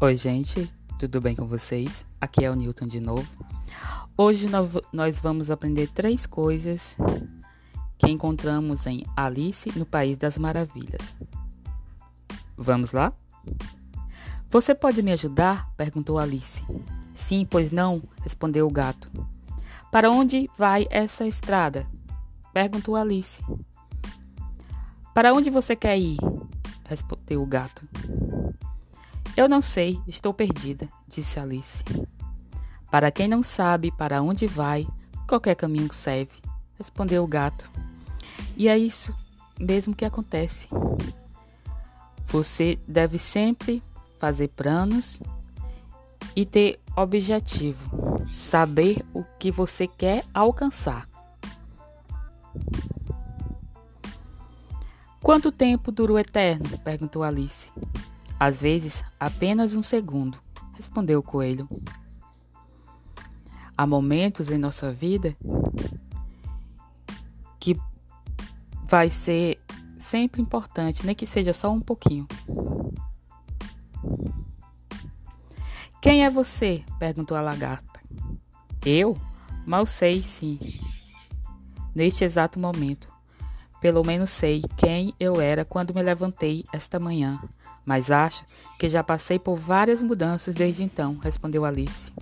Oi, gente, tudo bem com vocês? Aqui é o Newton de novo. Hoje nós vamos aprender três coisas que encontramos em Alice no País das Maravilhas. Vamos lá? Você pode me ajudar? perguntou Alice. Sim, pois não, respondeu o gato. Para onde vai essa estrada? perguntou Alice. Para onde você quer ir? respondeu o gato. Eu não sei, estou perdida, disse Alice. Para quem não sabe para onde vai, qualquer caminho serve, respondeu o gato. E é isso mesmo que acontece. Você deve sempre fazer planos e ter objetivo, saber o que você quer alcançar. Quanto tempo dura o eterno? perguntou Alice. Às vezes, apenas um segundo, respondeu o coelho. Há momentos em nossa vida que vai ser sempre importante, nem que seja só um pouquinho. Quem é você? perguntou a lagarta. Eu? Mal sei, sim. Neste exato momento, pelo menos sei quem eu era quando me levantei esta manhã, mas acho que já passei por várias mudanças desde então, respondeu Alice.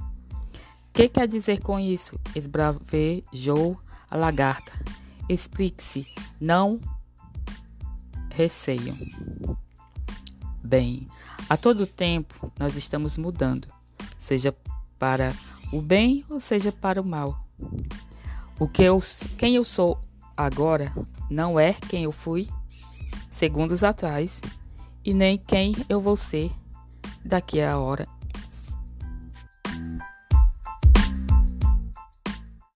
Que quer dizer com isso? esbravejou a lagarta. Explique-se, não receiam. Bem, a todo tempo nós estamos mudando, seja para o bem ou seja para o mal. O que eu, quem eu sou agora não é quem eu fui segundos atrás e nem quem eu vou ser daqui a hora